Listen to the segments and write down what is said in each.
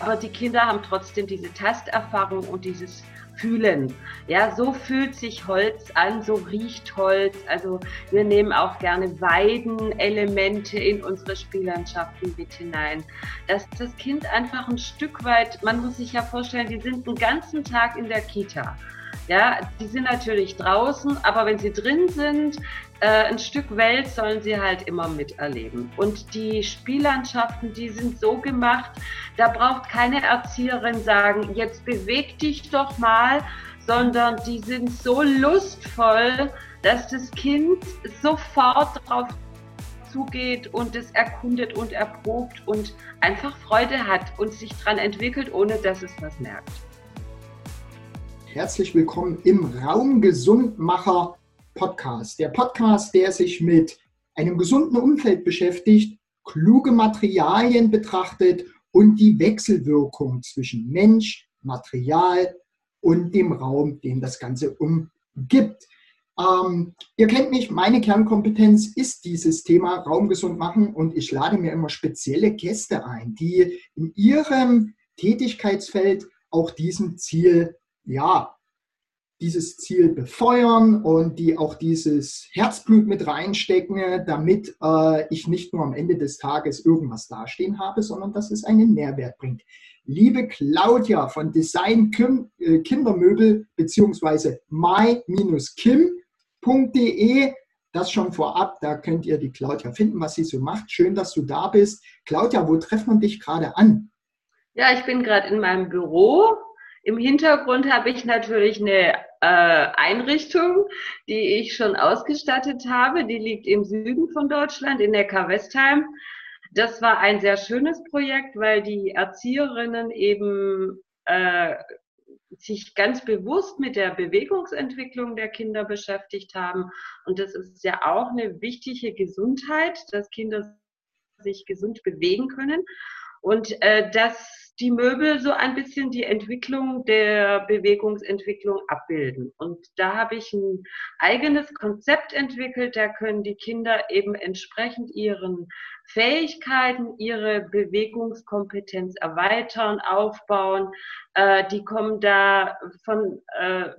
aber die Kinder haben trotzdem diese Tasterfahrung und dieses Fühlen. Ja, so fühlt sich Holz an, so riecht Holz. Also wir nehmen auch gerne Weidenelemente in unsere Spiellandschaften mit hinein. Dass das Kind einfach ein Stück weit, man muss sich ja vorstellen, die sind den ganzen Tag in der Kita. Ja, die sind natürlich draußen, aber wenn sie drin sind, äh, ein Stück Welt sollen sie halt immer miterleben. Und die Spiellandschaften, die sind so gemacht, da braucht keine Erzieherin sagen, jetzt beweg dich doch mal, sondern die sind so lustvoll, dass das Kind sofort drauf zugeht und es erkundet und erprobt und einfach Freude hat und sich daran entwickelt, ohne dass es was merkt. Herzlich willkommen im Raumgesundmacher Podcast. Der Podcast, der sich mit einem gesunden Umfeld beschäftigt, kluge Materialien betrachtet und die Wechselwirkung zwischen Mensch, Material und dem Raum, den das Ganze umgibt. Ähm, ihr kennt mich, meine Kernkompetenz ist dieses Thema Raumgesund machen und ich lade mir immer spezielle Gäste ein, die in ihrem Tätigkeitsfeld auch diesem Ziel ja, dieses Ziel befeuern und die auch dieses Herzblut mit reinstecken, damit äh, ich nicht nur am Ende des Tages irgendwas dastehen habe, sondern dass es einen Mehrwert bringt. Liebe Claudia von Design Kim, äh, Kindermöbel bzw. my-kim.de, das schon vorab, da könnt ihr die Claudia finden, was sie so macht. Schön, dass du da bist. Claudia, wo trefft man dich gerade an? Ja, ich bin gerade in meinem Büro im Hintergrund habe ich natürlich eine äh, Einrichtung, die ich schon ausgestattet habe. Die liegt im Süden von Deutschland, in Neckar-Westheim. Das war ein sehr schönes Projekt, weil die Erzieherinnen eben äh, sich ganz bewusst mit der Bewegungsentwicklung der Kinder beschäftigt haben. Und das ist ja auch eine wichtige Gesundheit, dass Kinder sich gesund bewegen können. Und äh, dass die Möbel so ein bisschen die Entwicklung der Bewegungsentwicklung abbilden. Und da habe ich ein eigenes Konzept entwickelt, da können die Kinder eben entsprechend ihren Fähigkeiten, ihre Bewegungskompetenz erweitern, aufbauen. Äh, die kommen da von, äh,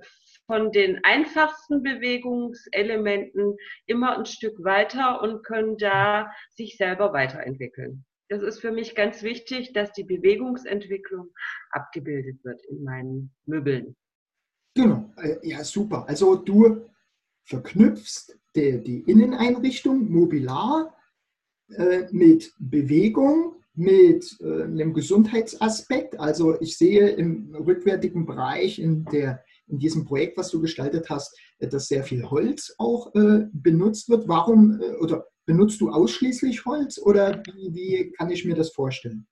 von den einfachsten Bewegungselementen immer ein Stück weiter und können da sich selber weiterentwickeln. Das ist für mich ganz wichtig, dass die Bewegungsentwicklung abgebildet wird in meinen Möbeln. Genau, äh, ja super. Also du verknüpfst die, die Inneneinrichtung mobilar äh, mit Bewegung, mit äh, einem Gesundheitsaspekt. Also ich sehe im rückwärtigen Bereich in, der, in diesem Projekt, was du gestaltet hast, dass sehr viel Holz auch benutzt wird. Warum oder Benutzt du ausschließlich Holz oder wie, wie kann ich mir das vorstellen?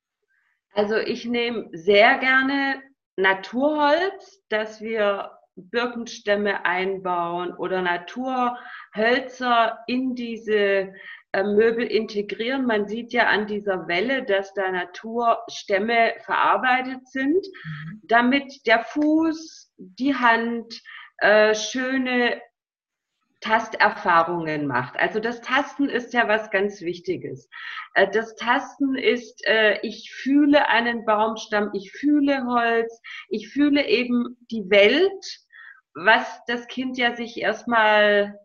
Also ich nehme sehr gerne Naturholz, dass wir Birkenstämme einbauen oder Naturhölzer in diese äh, Möbel integrieren. Man sieht ja an dieser Welle, dass da Naturstämme verarbeitet sind, mhm. damit der Fuß, die Hand äh, schöne Tasterfahrungen macht. Also das Tasten ist ja was ganz Wichtiges. Äh, das Tasten ist, äh, ich fühle einen Baumstamm, ich fühle Holz, ich fühle eben die Welt, was das Kind ja sich erstmal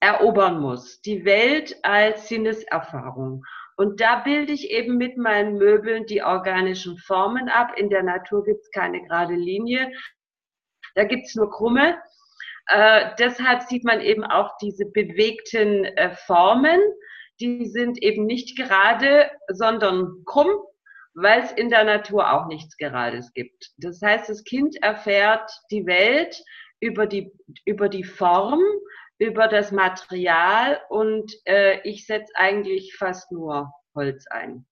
erobern muss. Die Welt als Sinneserfahrung. Und da bilde ich eben mit meinen Möbeln die organischen Formen ab. In der Natur gibt es keine gerade Linie. Da gibt es nur krumme. Äh, deshalb sieht man eben auch diese bewegten äh, Formen. Die sind eben nicht gerade, sondern krumm, weil es in der Natur auch nichts Gerades gibt. Das heißt, das Kind erfährt die Welt über die, über die Form, über das Material und äh, ich setze eigentlich fast nur Holz ein.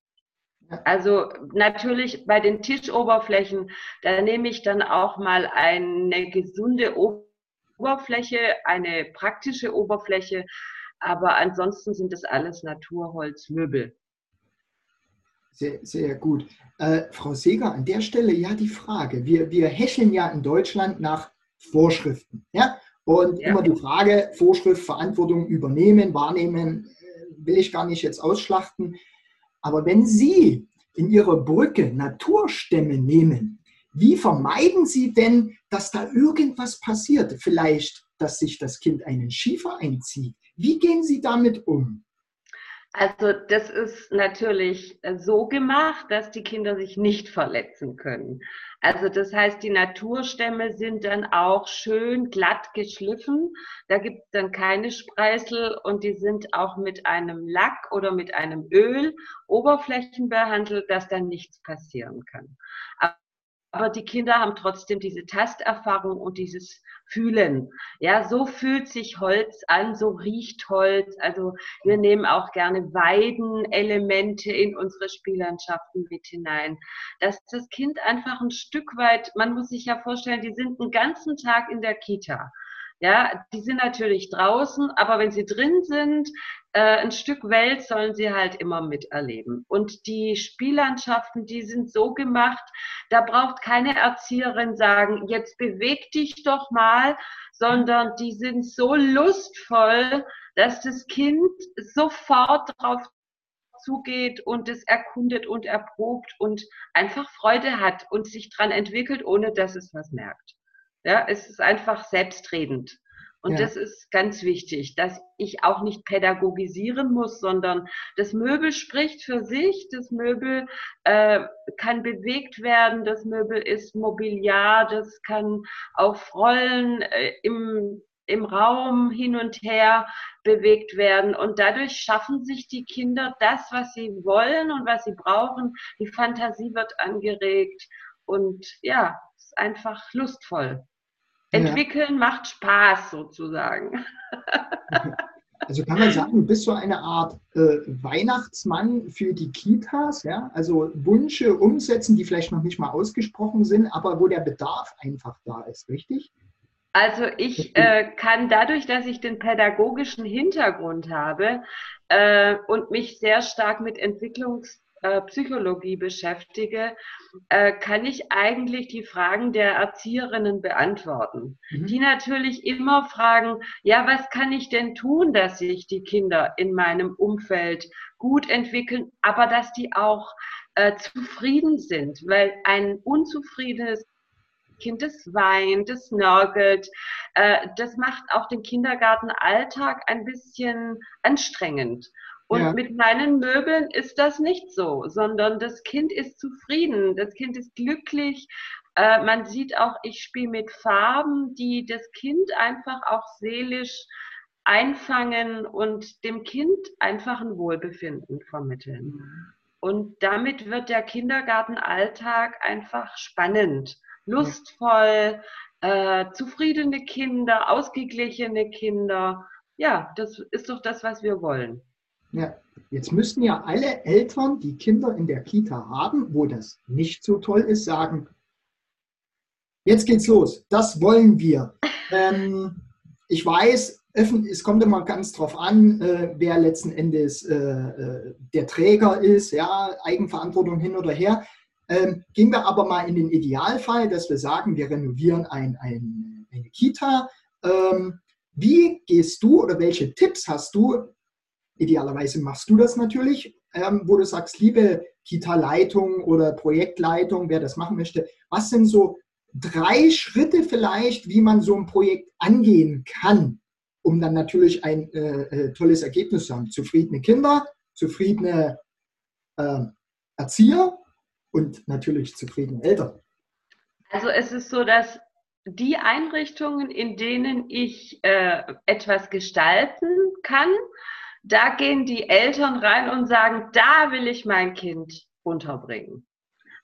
Also natürlich bei den Tischoberflächen, da nehme ich dann auch mal eine gesunde Oberfläche Oberfläche, eine praktische Oberfläche, aber ansonsten sind das alles Naturholzmöbel. Sehr, sehr gut. Äh, Frau Seger, an der Stelle ja die Frage. Wir, wir hecheln ja in Deutschland nach Vorschriften. Ja? Und ja. immer die Frage, Vorschrift, Verantwortung übernehmen, wahrnehmen, äh, will ich gar nicht jetzt ausschlachten. Aber wenn Sie in Ihre Brücke Naturstämme nehmen, wie vermeiden Sie denn, dass da irgendwas passiert? Vielleicht, dass sich das Kind einen Schiefer einzieht. Wie gehen Sie damit um? Also das ist natürlich so gemacht, dass die Kinder sich nicht verletzen können. Also das heißt, die Naturstämme sind dann auch schön glatt geschliffen. Da gibt es dann keine Spreißel und die sind auch mit einem Lack oder mit einem Öl oberflächenbehandelt, dass dann nichts passieren kann aber die Kinder haben trotzdem diese Tasterfahrung und dieses Fühlen. Ja, so fühlt sich Holz an, so riecht Holz. Also wir nehmen auch gerne Weidenelemente in unsere Spiellandschaften mit hinein. Dass das Kind einfach ein Stück weit, man muss sich ja vorstellen, die sind einen ganzen Tag in der Kita. Ja, die sind natürlich draußen, aber wenn sie drin sind, äh, ein Stück Welt sollen sie halt immer miterleben. Und die Spiellandschaften, die sind so gemacht, da braucht keine Erzieherin sagen, jetzt beweg dich doch mal, sondern die sind so lustvoll, dass das Kind sofort drauf zugeht und es erkundet und erprobt und einfach Freude hat und sich dran entwickelt, ohne dass es was merkt. Ja, es ist einfach selbstredend. Und ja. das ist ganz wichtig, dass ich auch nicht pädagogisieren muss, sondern das Möbel spricht für sich. Das Möbel äh, kann bewegt werden. Das Möbel ist Mobiliar. Das kann auf Rollen äh, im, im Raum hin und her bewegt werden. Und dadurch schaffen sich die Kinder das, was sie wollen und was sie brauchen. Die Fantasie wird angeregt. Und ja, es ist einfach lustvoll. Entwickeln ja. macht Spaß sozusagen. Also kann man sagen, du bist so eine Art äh, Weihnachtsmann für die Kitas, ja? Also Wünsche umsetzen, die vielleicht noch nicht mal ausgesprochen sind, aber wo der Bedarf einfach da ist, richtig? Also ich äh, kann dadurch, dass ich den pädagogischen Hintergrund habe äh, und mich sehr stark mit Entwicklungs äh, Psychologie beschäftige, äh, kann ich eigentlich die Fragen der Erzieherinnen beantworten. Mhm. Die natürlich immer fragen, ja, was kann ich denn tun, dass sich die Kinder in meinem Umfeld gut entwickeln, aber dass die auch äh, zufrieden sind, weil ein unzufriedenes Kind, das weint, das nörgelt. Äh, das macht auch den Kindergartenalltag ein bisschen anstrengend. Und ja. mit meinen Möbeln ist das nicht so, sondern das Kind ist zufrieden, das Kind ist glücklich. Äh, man sieht auch, ich spiele mit Farben, die das Kind einfach auch seelisch einfangen und dem Kind einfach ein Wohlbefinden vermitteln. Und damit wird der Kindergartenalltag einfach spannend, lustvoll, äh, zufriedene Kinder, ausgeglichene Kinder. Ja, das ist doch das, was wir wollen. Ja, jetzt müssten ja alle Eltern, die Kinder in der Kita haben, wo das nicht so toll ist, sagen, jetzt geht's los, das wollen wir. Ähm, ich weiß, es kommt immer ganz drauf an, äh, wer letzten Endes äh, äh, der Träger ist, ja, Eigenverantwortung hin oder her. Ähm, gehen wir aber mal in den Idealfall, dass wir sagen, wir renovieren ein, ein, eine Kita. Ähm, wie gehst du oder welche Tipps hast du, Idealerweise machst du das natürlich, ähm, wo du sagst, liebe Kita-Leitung oder Projektleitung, wer das machen möchte, was sind so drei Schritte vielleicht, wie man so ein Projekt angehen kann, um dann natürlich ein äh, äh, tolles Ergebnis zu haben. Zufriedene Kinder, zufriedene äh, Erzieher und natürlich zufriedene Eltern. Also es ist so, dass die Einrichtungen, in denen ich äh, etwas gestalten kann, da gehen die Eltern rein und sagen, da will ich mein Kind unterbringen.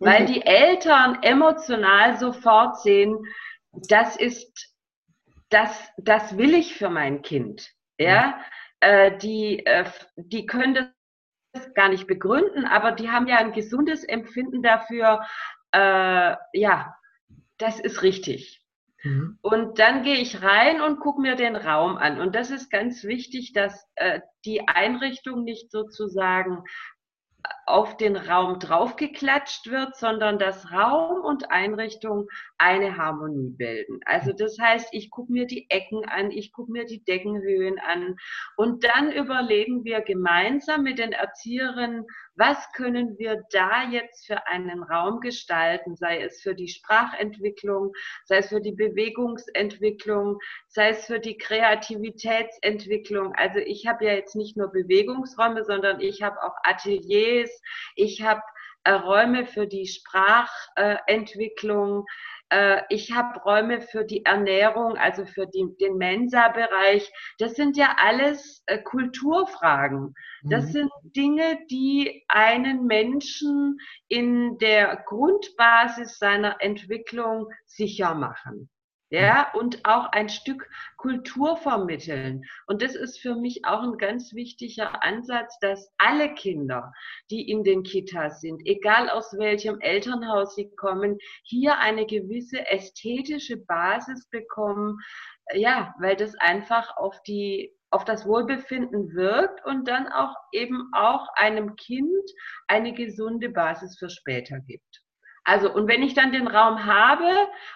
Weil die Eltern emotional sofort sehen, das ist, das, das will ich für mein Kind. Ja, äh, die, äh, die können das gar nicht begründen, aber die haben ja ein gesundes Empfinden dafür, äh, ja, das ist richtig. Mhm. Und dann gehe ich rein und gucke mir den Raum an. Und das ist ganz wichtig, dass äh, die Einrichtung nicht sozusagen auf den Raum draufgeklatscht wird, sondern dass Raum und Einrichtung eine Harmonie bilden. Also das heißt, ich gucke mir die Ecken an, ich gucke mir die Deckenhöhen an und dann überlegen wir gemeinsam mit den Erzieherinnen, was können wir da jetzt für einen Raum gestalten, sei es für die Sprachentwicklung, sei es für die Bewegungsentwicklung, sei es für die Kreativitätsentwicklung. Also ich habe ja jetzt nicht nur Bewegungsräume, sondern ich habe auch Ateliers, ich habe äh, Räume für die Sprachentwicklung. Äh, ich habe Räume für die Ernährung, also für die, den Mensa-Bereich. Das sind ja alles äh, Kulturfragen. Das mhm. sind Dinge, die einen Menschen in der Grundbasis seiner Entwicklung sicher machen ja, und auch ein Stück Kultur vermitteln. Und das ist für mich auch ein ganz wichtiger Ansatz, dass alle Kinder, die in den Kitas sind, egal aus welchem Elternhaus sie kommen, hier eine gewisse ästhetische Basis bekommen, ja, weil das einfach auf die auf das Wohlbefinden wirkt und dann auch eben auch einem Kind eine gesunde Basis für später gibt. Also, und wenn ich dann den Raum habe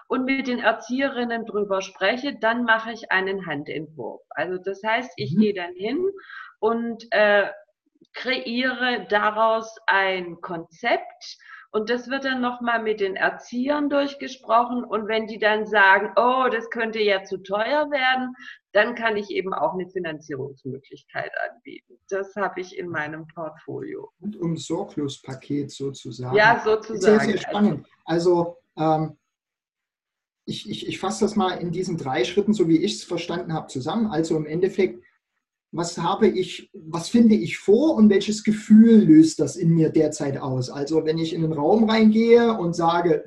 und mit den Erzieherinnen drüber spreche, dann mache ich einen Handentwurf. Also, das heißt, ich mhm. gehe dann hin und äh, kreiere daraus ein Konzept und das wird dann nochmal mit den Erziehern durchgesprochen. Und wenn die dann sagen, oh, das könnte ja zu teuer werden, dann kann ich eben auch eine Finanzierungsmöglichkeit anbieten. Das habe ich in meinem Portfolio. Und um Sorglos-Paket sozusagen. Ja, sozusagen. Sehr, sehr spannend. Also, ähm, ich, ich, ich fasse das mal in diesen drei Schritten, so wie ich es verstanden habe, zusammen. Also im Endeffekt was habe ich, was finde ich vor und welches Gefühl löst das in mir derzeit aus? Also wenn ich in den Raum reingehe und sage,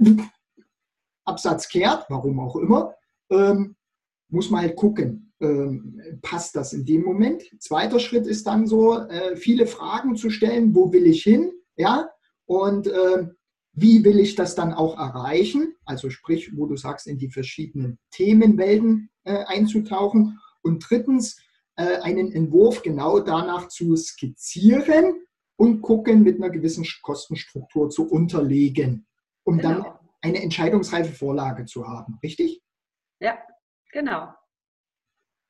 Absatz kehrt, warum auch immer, ähm, muss man halt gucken, ähm, passt das in dem Moment. Zweiter Schritt ist dann so, äh, viele Fragen zu stellen, wo will ich hin, ja, und äh, wie will ich das dann auch erreichen? Also sprich, wo du sagst, in die verschiedenen Themenwelten äh, einzutauchen. Und drittens, äh, einen Entwurf genau danach zu skizzieren und gucken, mit einer gewissen Kostenstruktur zu unterlegen, um genau. dann eine entscheidungsreife Vorlage zu haben. Richtig? Ja, genau.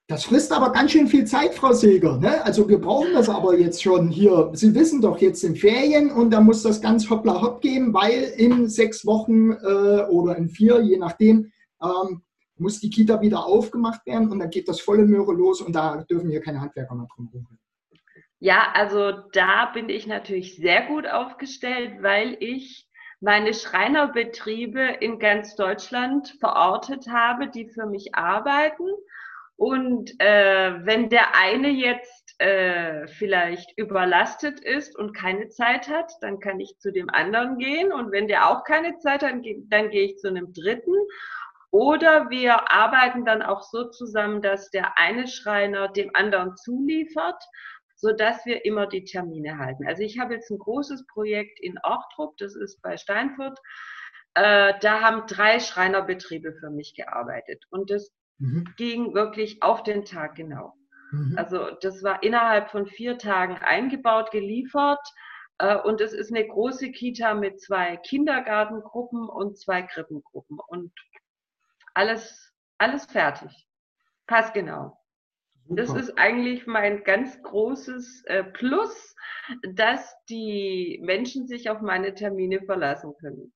Das frisst aber ganz schön viel Zeit, Frau Silger. Ne? Also wir brauchen das aber jetzt schon hier. Sie wissen doch, jetzt sind Ferien und da muss das ganz hoppla hopp gehen, weil in sechs Wochen äh, oder in vier, je nachdem, ähm, muss die Kita wieder aufgemacht werden und dann geht das volle Möhre los und da dürfen hier keine Handwerker mehr drum rumrennen. Ja, also da bin ich natürlich sehr gut aufgestellt, weil ich meine Schreinerbetriebe in ganz Deutschland verortet habe, die für mich arbeiten. Und äh, wenn der eine jetzt äh, vielleicht überlastet ist und keine Zeit hat, dann kann ich zu dem anderen gehen. Und wenn der auch keine Zeit hat, dann gehe ich zu einem dritten. Oder wir arbeiten dann auch so zusammen, dass der eine Schreiner dem anderen zuliefert, so dass wir immer die Termine halten. Also ich habe jetzt ein großes Projekt in Ortrup, das ist bei Steinfurt. Äh, da haben drei Schreinerbetriebe für mich gearbeitet und das mhm. ging wirklich auf den Tag genau. Mhm. Also das war innerhalb von vier Tagen eingebaut, geliefert. Äh, und es ist eine große Kita mit zwei Kindergartengruppen und zwei Krippengruppen. Und alles, alles fertig. Passt genau. Super. Das ist eigentlich mein ganz großes äh, Plus, dass die Menschen sich auf meine Termine verlassen können.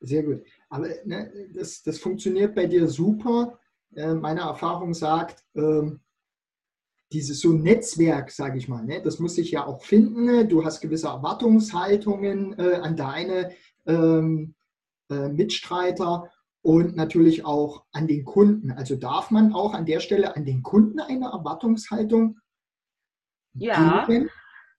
Sehr gut. Aber ne, das, das funktioniert bei dir super. Äh, meine Erfahrung sagt, ähm, dieses so Netzwerk, sage ich mal, ne, das muss sich ja auch finden. Ne? Du hast gewisse Erwartungshaltungen äh, an deine ähm, äh, Mitstreiter und natürlich auch an den Kunden. Also darf man auch an der Stelle an den Kunden eine Erwartungshaltung ja. Geben?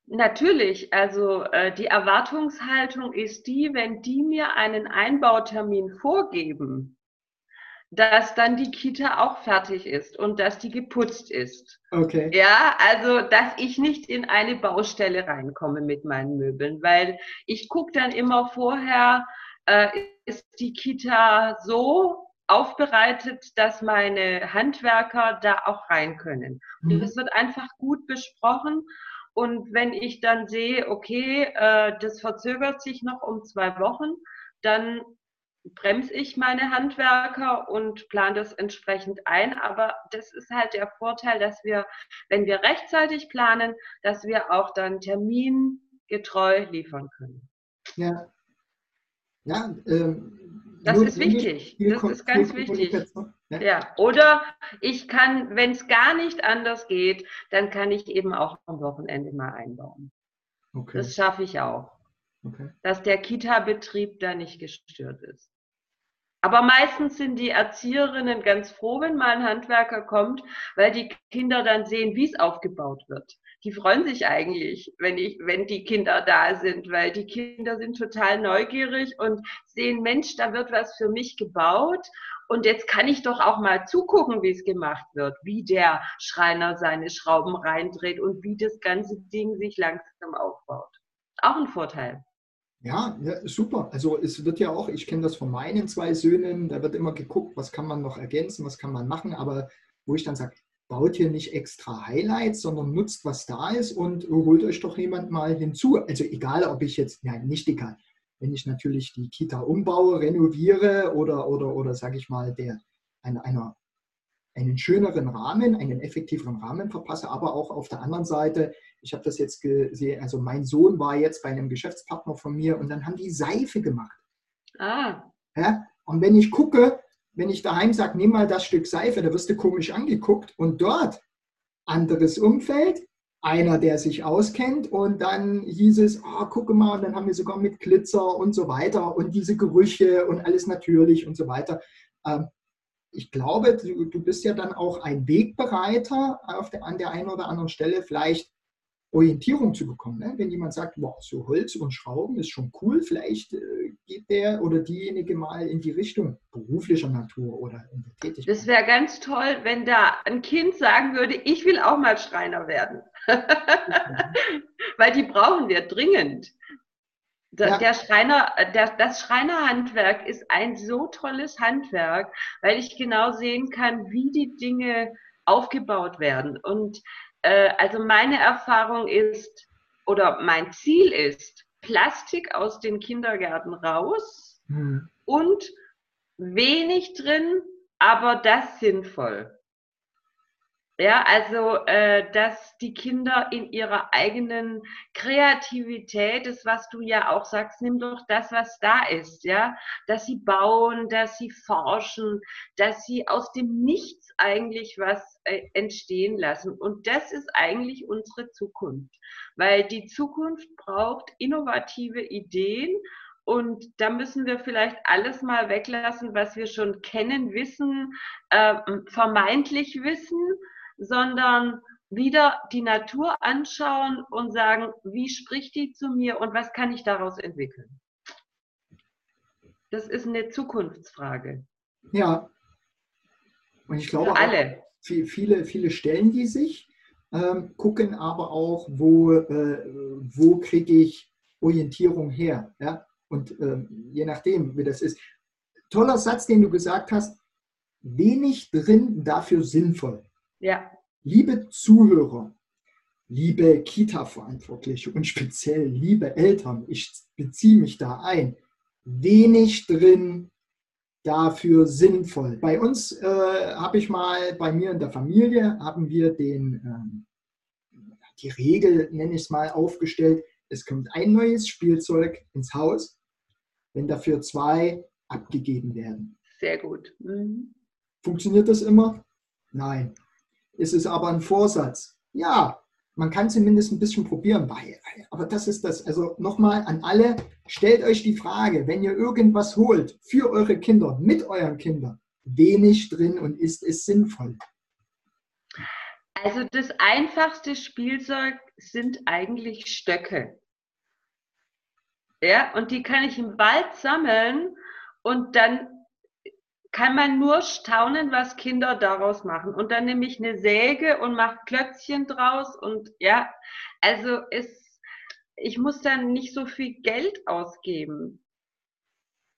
Natürlich, also äh, die Erwartungshaltung ist die, wenn die mir einen Einbautermin vorgeben, dass dann die Kita auch fertig ist und dass die geputzt ist. Okay. Ja, also dass ich nicht in eine Baustelle reinkomme mit meinen Möbeln, weil ich gucke dann immer vorher, äh, ist die Kita so aufbereitet, dass meine Handwerker da auch rein können. Und das mhm. wird einfach gut besprochen. Und wenn ich dann sehe, okay, äh, das verzögert sich noch um zwei Wochen, dann bremse ich meine Handwerker und plane das entsprechend ein. Aber das ist halt der Vorteil, dass wir, wenn wir rechtzeitig planen, dass wir auch dann Termin getreu liefern können. Ja. Ja, ähm, das ist wichtig. Das ist ganz wichtig. Ja. ja. Oder ich kann, wenn es gar nicht anders geht, dann kann ich eben auch am Wochenende mal einbauen. Okay. Das schaffe ich auch. Okay. Dass der Kita-Betrieb da nicht gestört ist. Aber meistens sind die Erzieherinnen ganz froh, wenn mal ein Handwerker kommt, weil die Kinder dann sehen, wie es aufgebaut wird. Die freuen sich eigentlich, wenn ich, wenn die Kinder da sind, weil die Kinder sind total neugierig und sehen, Mensch, da wird was für mich gebaut. Und jetzt kann ich doch auch mal zugucken, wie es gemacht wird, wie der Schreiner seine Schrauben reindreht und wie das ganze Ding sich langsam aufbaut. Auch ein Vorteil. Ja, ja, super. Also es wird ja auch, ich kenne das von meinen zwei Söhnen, da wird immer geguckt, was kann man noch ergänzen, was kann man machen, aber wo ich dann sage, baut hier nicht extra Highlights, sondern nutzt, was da ist und holt euch doch jemand mal hinzu. Also egal, ob ich jetzt, nein, nicht egal, wenn ich natürlich die Kita umbaue, renoviere oder, oder, oder sage ich mal, der, einer, einer, einen schöneren Rahmen, einen effektiveren Rahmen verpasse, aber auch auf der anderen Seite ich habe das jetzt gesehen, also mein Sohn war jetzt bei einem Geschäftspartner von mir und dann haben die Seife gemacht. Ah. Ja? Und wenn ich gucke, wenn ich daheim sage, nimm mal das Stück Seife, da wirst du komisch angeguckt. Und dort anderes Umfeld, einer, der sich auskennt. Und dann hieß es, oh, gucke mal, und dann haben wir sogar mit Glitzer und so weiter und diese Gerüche und alles natürlich und so weiter. Ähm, ich glaube, du, du, bist ja dann auch ein Wegbereiter der, an der einen oder anderen Stelle, vielleicht Orientierung zu bekommen. Ne? Wenn jemand sagt, wow, so Holz und Schrauben ist schon cool, vielleicht äh, geht der oder diejenige mal in die Richtung beruflicher Natur oder in der Tätigkeit. Das wäre ganz toll, wenn da ein Kind sagen würde, ich will auch mal Schreiner werden. Weil die brauchen wir dringend. Der, ja. der Schreiner, der, das Schreinerhandwerk ist ein so tolles Handwerk, weil ich genau sehen kann, wie die Dinge aufgebaut werden. Und äh, also meine Erfahrung ist oder mein Ziel ist, Plastik aus den Kindergärten raus mhm. und wenig drin, aber das sinnvoll. Ja, also äh, dass die Kinder in ihrer eigenen Kreativität, das was du ja auch sagst, nimm doch das, was da ist, ja, dass sie bauen, dass sie forschen, dass sie aus dem Nichts eigentlich was äh, entstehen lassen. Und das ist eigentlich unsere Zukunft, weil die Zukunft braucht innovative Ideen und da müssen wir vielleicht alles mal weglassen, was wir schon kennen, wissen, äh, vermeintlich wissen sondern wieder die Natur anschauen und sagen, wie spricht die zu mir und was kann ich daraus entwickeln? Das ist eine Zukunftsfrage. Ja. Und ich glaube, alle. viele, viele stellen die sich, ähm, gucken aber auch, wo, äh, wo kriege ich Orientierung her. Ja? Und äh, je nachdem, wie das ist. Toller Satz, den du gesagt hast, wenig drin, dafür sinnvoll. Ja. Liebe Zuhörer, liebe Kita-Verantwortliche und speziell liebe Eltern, ich beziehe mich da ein, wenig drin, dafür sinnvoll. Bei uns äh, habe ich mal, bei mir in der Familie, haben wir den, ähm, die Regel, nenne ich es mal, aufgestellt, es kommt ein neues Spielzeug ins Haus, wenn dafür zwei abgegeben werden. Sehr gut. Mhm. Funktioniert das immer? Nein ist es aber ein Vorsatz. Ja, man kann zumindest ein bisschen probieren. Aber das ist das. Also nochmal an alle, stellt euch die Frage, wenn ihr irgendwas holt für eure Kinder, mit euren Kindern, wenig drin und ist es sinnvoll? Also das einfachste Spielzeug sind eigentlich Stöcke. Ja, und die kann ich im Wald sammeln und dann kann man nur staunen, was Kinder daraus machen. Und dann nehme ich eine Säge und mache Klötzchen draus und ja, also es, ich muss dann nicht so viel Geld ausgeben.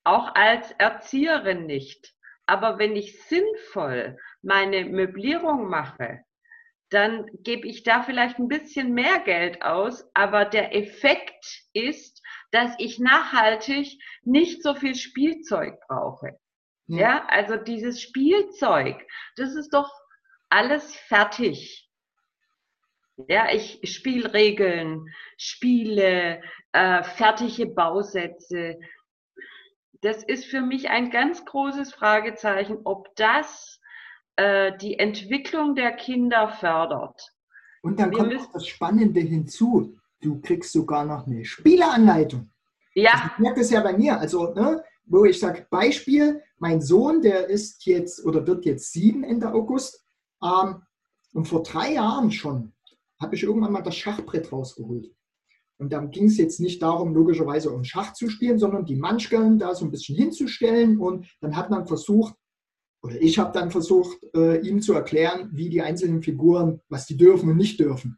Auch als Erzieherin nicht. Aber wenn ich sinnvoll meine Möblierung mache, dann gebe ich da vielleicht ein bisschen mehr Geld aus, aber der Effekt ist, dass ich nachhaltig nicht so viel Spielzeug brauche. Ja, also dieses Spielzeug, das ist doch alles fertig. Ja, ich Spielregeln, Spiele, äh, fertige Bausätze. Das ist für mich ein ganz großes Fragezeichen, ob das äh, die Entwicklung der Kinder fördert. Und dann Wir kommt noch das Spannende hinzu. Du kriegst sogar noch eine Spieleanleitung. Ja. Also ich merke das ja bei mir. Also, ne, wo ich sage, Beispiel, mein Sohn, der ist jetzt oder wird jetzt sieben Ende August. Ähm, und vor drei Jahren schon habe ich irgendwann mal das Schachbrett rausgeholt. Und dann ging es jetzt nicht darum, logischerweise um Schach zu spielen, sondern die Manschkeln da so ein bisschen hinzustellen. Und dann hat man versucht, oder ich habe dann versucht, äh, ihm zu erklären, wie die einzelnen Figuren, was die dürfen und nicht dürfen.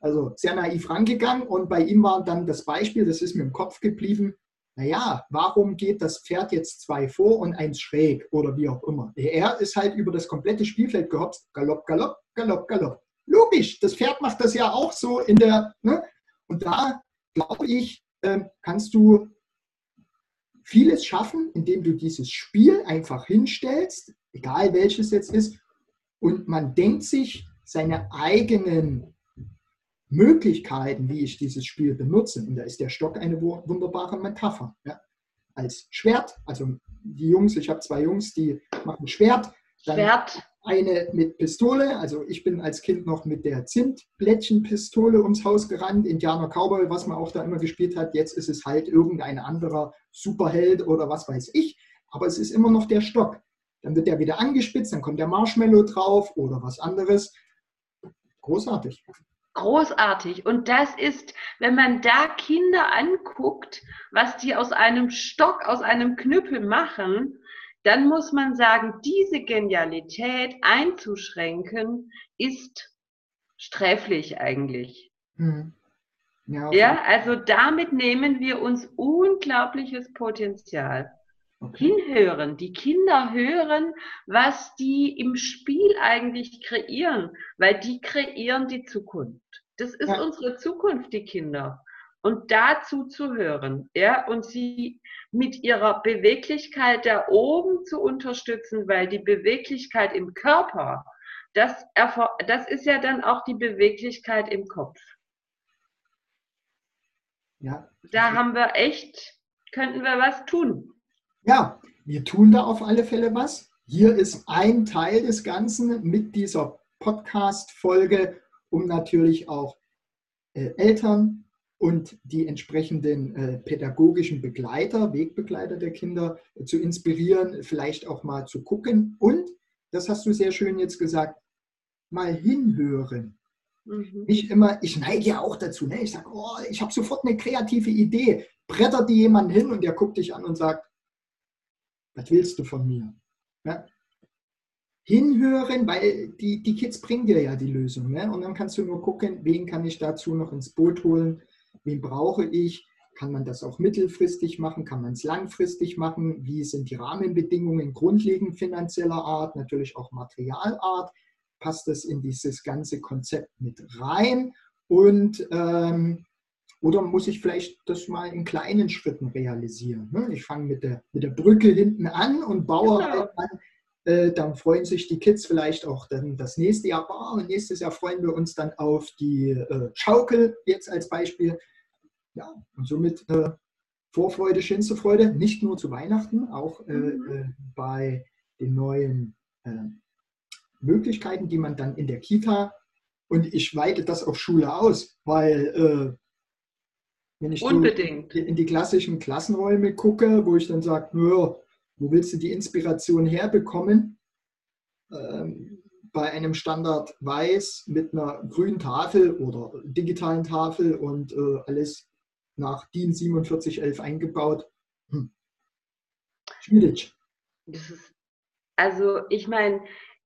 Also sehr naiv rangegangen und bei ihm war dann das Beispiel, das ist mir im Kopf geblieben, naja, warum geht das Pferd jetzt zwei vor und eins schräg oder wie auch immer? Er ist halt über das komplette Spielfeld gehopst, galopp, galopp, galopp, galopp. Logisch, das Pferd macht das ja auch so in der, ne? und da glaube ich, ähm, kannst du vieles schaffen, indem du dieses Spiel einfach hinstellst, egal welches jetzt ist, und man denkt sich seine eigenen Möglichkeiten, wie ich dieses Spiel benutze. Und da ist der Stock eine wunderbare Metapher. Ja. Als Schwert, also die Jungs, ich habe zwei Jungs, die machen Schwert. Schwert. Eine mit Pistole, also ich bin als Kind noch mit der Zimtblättchenpistole ums Haus gerannt, Indianer Cowboy, was man auch da immer gespielt hat. Jetzt ist es halt irgendein anderer Superheld oder was weiß ich. Aber es ist immer noch der Stock. Dann wird der wieder angespitzt, dann kommt der Marshmallow drauf oder was anderes. Großartig großartig. Und das ist, wenn man da Kinder anguckt, was die aus einem Stock, aus einem Knüppel machen, dann muss man sagen, diese Genialität einzuschränken, ist sträflich eigentlich. Hm. Ja, ja, also damit nehmen wir uns unglaubliches Potenzial. Okay. Hinhören, die Kinder hören, was die im Spiel eigentlich kreieren, weil die kreieren die Zukunft. Das ist ja. unsere Zukunft, die Kinder. Und dazu zu hören, ja, und sie mit ihrer Beweglichkeit da oben zu unterstützen, weil die Beweglichkeit im Körper, das, das ist ja dann auch die Beweglichkeit im Kopf. Ja. Da haben wir echt, könnten wir was tun. Ja, wir tun da auf alle Fälle was. Hier ist ein Teil des Ganzen mit dieser Podcast-Folge, um natürlich auch äh, Eltern und die entsprechenden äh, pädagogischen Begleiter, Wegbegleiter der Kinder äh, zu inspirieren, vielleicht auch mal zu gucken und, das hast du sehr schön jetzt gesagt, mal hinhören. Mhm. Nicht immer, ich neige ja auch dazu, ne? ich sage, oh, ich habe sofort eine kreative Idee, brettert die jemand hin und der guckt dich an und sagt, was willst du von mir? Ja? Hinhören, weil die, die Kids bringen dir ja die Lösung. Ne? Und dann kannst du nur gucken, wen kann ich dazu noch ins Boot holen, wen brauche ich, kann man das auch mittelfristig machen? Kann man es langfristig machen? Wie sind die Rahmenbedingungen grundlegend finanzieller Art, natürlich auch Materialart? Passt das in dieses ganze Konzept mit rein? Und ähm, oder muss ich vielleicht das mal in kleinen Schritten realisieren? Ne? Ich fange mit der, mit der Brücke hinten an und baue genau. halt an. Äh, dann freuen sich die Kids vielleicht auch dann das nächste Jahr. Oh, und nächstes Jahr freuen wir uns dann auf die äh, Schaukel, jetzt als Beispiel. Ja, und somit äh, Vorfreude, schönste Freude, nicht nur zu Weihnachten, auch äh, mhm. Äh, bei den neuen Möglichkeiten, die man dann in der Kita und ich weite das auf Schule aus, weil wenn ich Unbedingt. In die klassischen Klassenräume gucke, wo ich dann sage, wo willst du die Inspiration herbekommen? Ähm, bei einem Standard weiß mit einer grünen Tafel oder digitalen Tafel und äh, alles nach DIN 4711 eingebaut. Hm. Schwierig. also ich meine,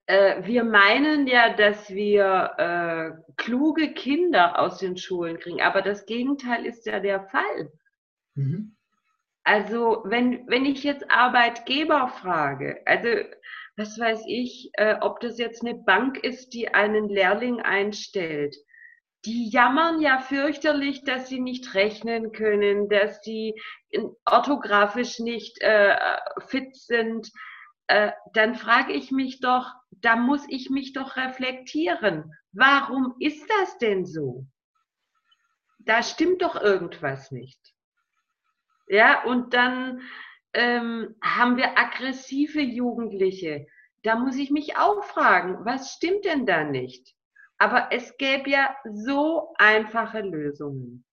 äh, wir meinen ja, dass wir äh, kluge Kinder aus den Schulen kriegen, aber das Gegenteil ist ja der Fall. Mhm. Also wenn, wenn ich jetzt Arbeitgeber frage, also was weiß ich, äh, ob das jetzt eine Bank ist, die einen Lehrling einstellt, die jammern ja fürchterlich, dass sie nicht rechnen können, dass sie orthografisch nicht äh, fit sind, äh, dann frage ich mich doch, da muss ich mich doch reflektieren. Warum ist das denn so? Da stimmt doch irgendwas nicht. Ja, und dann ähm, haben wir aggressive Jugendliche. Da muss ich mich auch fragen, was stimmt denn da nicht? Aber es gäbe ja so einfache Lösungen.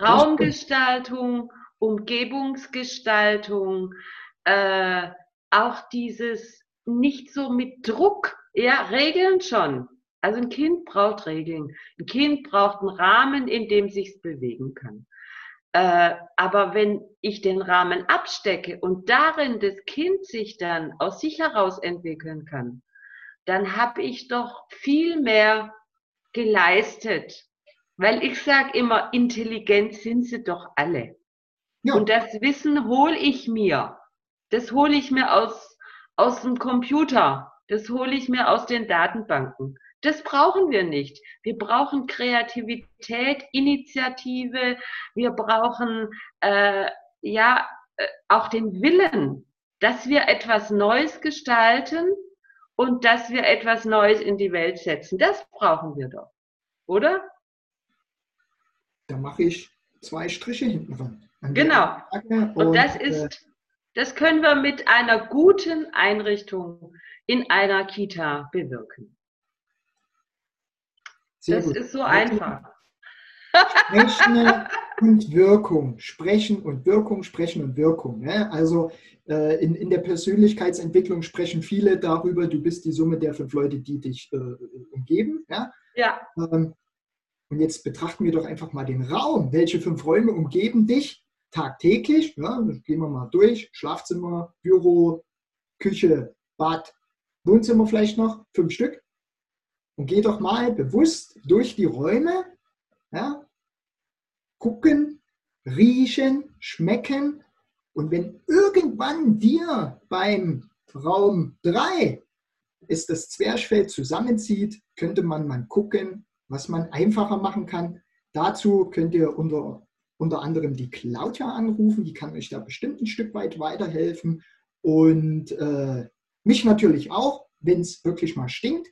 Raumgestaltung, Umgebungsgestaltung, äh, auch dieses nicht so mit Druck, ja, Regeln schon. Also ein Kind braucht Regeln. Ein Kind braucht einen Rahmen, in dem sich's bewegen kann. Äh, aber wenn ich den Rahmen abstecke und darin das Kind sich dann aus sich heraus entwickeln kann, dann habe ich doch viel mehr geleistet. Weil ich sage immer, intelligent sind sie doch alle. Ja. Und das Wissen hole ich mir. Das hole ich mir aus, aus dem Computer. Das hole ich mir aus den Datenbanken. Das brauchen wir nicht. Wir brauchen Kreativität, Initiative. Wir brauchen äh, ja äh, auch den Willen, dass wir etwas Neues gestalten und dass wir etwas Neues in die Welt setzen. Das brauchen wir doch, oder? Da mache ich zwei Striche hinten ran. Genau. Und, und, das äh, ist, das können wir mit einer guten Einrichtung in einer Kita bewirken. Sehr das gut. ist so einfach. Sprechen und Wirkung. Sprechen und Wirkung, Sprechen und Wirkung. Ne? Also äh, in, in der Persönlichkeitsentwicklung sprechen viele darüber, du bist die Summe der fünf Leute, die dich äh, umgeben. Ja. ja. Ähm, und jetzt betrachten wir doch einfach mal den Raum. Welche fünf Räume umgeben dich tagtäglich? Ja, gehen wir mal durch. Schlafzimmer, Büro, Küche, Bad, Wohnzimmer vielleicht noch, fünf Stück. Und geh doch mal bewusst durch die Räume, ja, gucken, riechen, schmecken. Und wenn irgendwann dir beim Raum 3 es das Zwerchfell zusammenzieht, könnte man mal gucken, was man einfacher machen kann. Dazu könnt ihr unter, unter anderem die Claudia anrufen, die kann euch da bestimmt ein Stück weit weiterhelfen. Und äh, mich natürlich auch, wenn es wirklich mal stinkt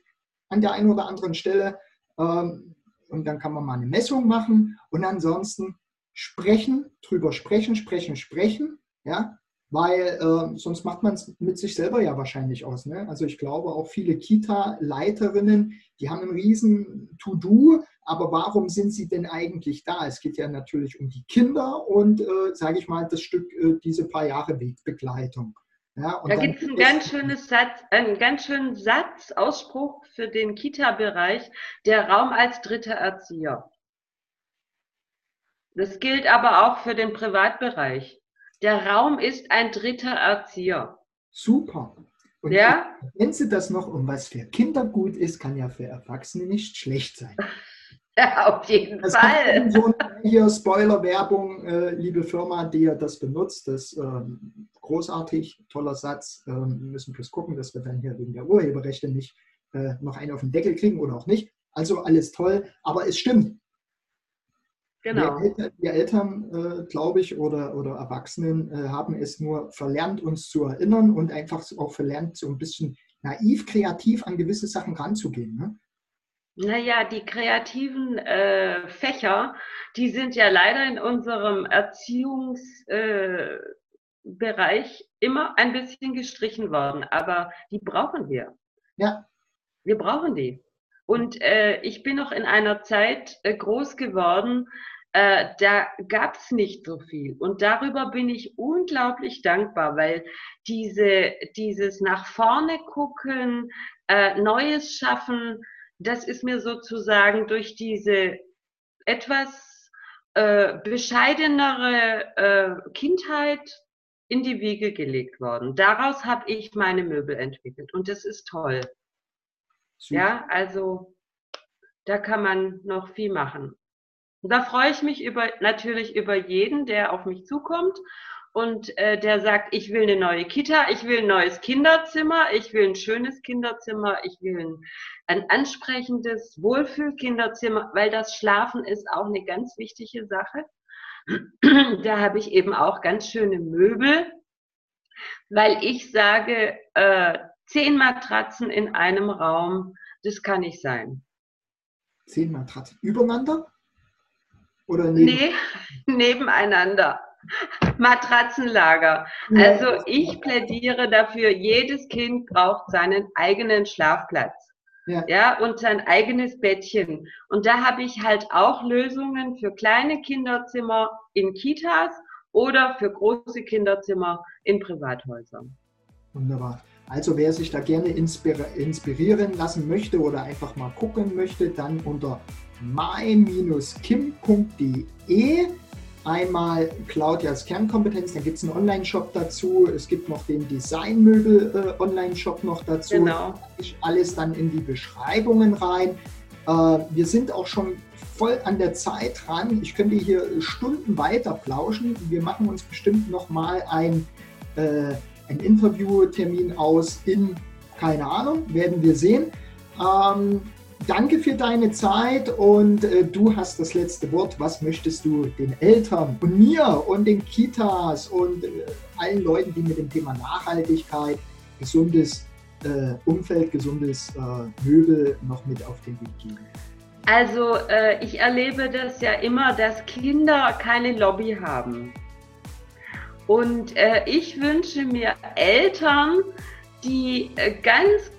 an der einen oder anderen Stelle. Ähm, und dann kann man mal eine Messung machen und ansonsten sprechen, drüber sprechen, sprechen, sprechen. Ja, weil äh, sonst macht man es mit sich selber ja wahrscheinlich aus. Ne? Also ich glaube auch viele Kita-Leiterinnen, die haben ein riesen To-Do, aber warum sind sie denn eigentlich da? Es geht ja natürlich um die Kinder und, äh, sage ich mal, das Stück, äh, diese paar Jahre Wegbegleitung. Ja, da gibt es einen ganz schönes Satz, einen ganz schönen Satz, Ausspruch für den Kita-Bereich, der Raum als dritter Erzieher. Das gilt aber auch für den Privatbereich. Der Raum ist ein dritter Erzieher. Super. Und ja? wenn Sie das noch um was für Kinder gut ist, kann ja für Erwachsene nicht schlecht sein. Ja, auf jeden das Fall. So hier Spoiler-Werbung, äh, liebe Firma, die ja das benutzt. Das ähm, großartig, toller Satz. Ähm, wir müssen bloß gucken, dass wir dann hier wegen der Urheberrechte nicht äh, noch einen auf den Deckel kriegen oder auch nicht. Also alles toll, aber es stimmt. Genau. Wir Eltern, wir Eltern äh, glaube ich, oder, oder Erwachsenen äh, haben es nur verlernt, uns zu erinnern und einfach auch verlernt, so ein bisschen naiv, kreativ an gewisse Sachen ranzugehen. Ne? Naja, die kreativen äh, Fächer, die sind ja leider in unserem Erziehungsbereich äh, immer ein bisschen gestrichen worden, aber die brauchen wir. Ja. Wir brauchen die. Und äh, ich bin noch in einer Zeit äh, groß geworden, äh, da gab es nicht so viel. Und darüber bin ich unglaublich dankbar, weil diese, dieses nach vorne gucken, äh, Neues schaffen, das ist mir sozusagen durch diese etwas äh, bescheidenere äh, Kindheit in die Wiege gelegt worden. Daraus habe ich meine Möbel entwickelt und das ist toll. Super. Ja, also da kann man noch viel machen. Und da freue ich mich über, natürlich über jeden, der auf mich zukommt und äh, der sagt, ich will eine neue Kita, ich will ein neues Kinderzimmer, ich will ein schönes Kinderzimmer, ich will ein, ein ansprechendes Wohlfühlkinderzimmer, weil das Schlafen ist auch eine ganz wichtige Sache. Da habe ich eben auch ganz schöne Möbel Weil ich sage, äh, zehn Matratzen in einem Raum, das kann nicht sein. Zehn Matratzen übereinander? Oder neben nee, nebeneinander. Matratzenlager. Also ich plädiere dafür, jedes Kind braucht seinen eigenen Schlafplatz. Ja. ja, und sein eigenes Bettchen. Und da habe ich halt auch Lösungen für kleine Kinderzimmer in Kitas oder für große Kinderzimmer in Privathäusern. Wunderbar. Also wer sich da gerne inspirieren lassen möchte oder einfach mal gucken möchte, dann unter my-kim.de einmal Claudias Kernkompetenz, dann gibt es einen Online-Shop dazu, es gibt noch den Designmöbel-Online-Shop äh, noch dazu. Genau. Ich alles dann in die Beschreibungen rein. Äh, wir sind auch schon voll an der Zeit dran. Ich könnte hier Stunden weiter plauschen. Wir machen uns bestimmt nochmal ein, äh, ein Interviewtermin aus in, keine Ahnung, werden wir sehen. Ähm, danke für deine Zeit und äh, du hast das letzte Wort. Was möchtest du den Eltern und mir und den Kitas und äh, allen Leuten, die mit dem Thema Nachhaltigkeit, gesundes äh, Umfeld, gesundes äh, Möbel noch mit auf den Weg geben? Also äh, ich erlebe das ja immer, dass Kinder keine Lobby haben. Und äh, ich wünsche mir Eltern, die ganz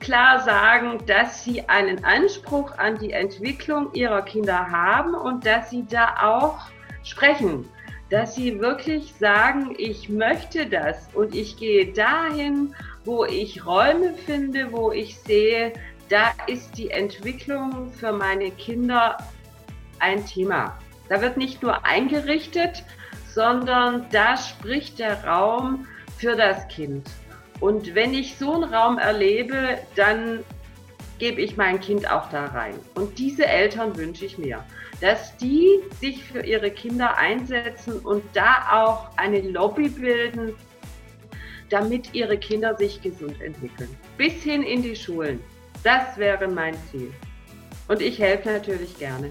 klar sagen, dass sie einen Anspruch an die Entwicklung ihrer Kinder haben und dass sie da auch sprechen, dass sie wirklich sagen, ich möchte das und ich gehe dahin, wo ich Räume finde, wo ich sehe, da ist die Entwicklung für meine Kinder ein Thema. Da wird nicht nur eingerichtet, sondern da spricht der Raum für das Kind. Und wenn ich so einen Raum erlebe, dann gebe ich mein Kind auch da rein. Und diese Eltern wünsche ich mir, dass die sich für ihre Kinder einsetzen und da auch eine Lobby bilden, damit ihre Kinder sich gesund entwickeln. Bis hin in die Schulen. Das wäre mein Ziel. Und ich helfe natürlich gerne.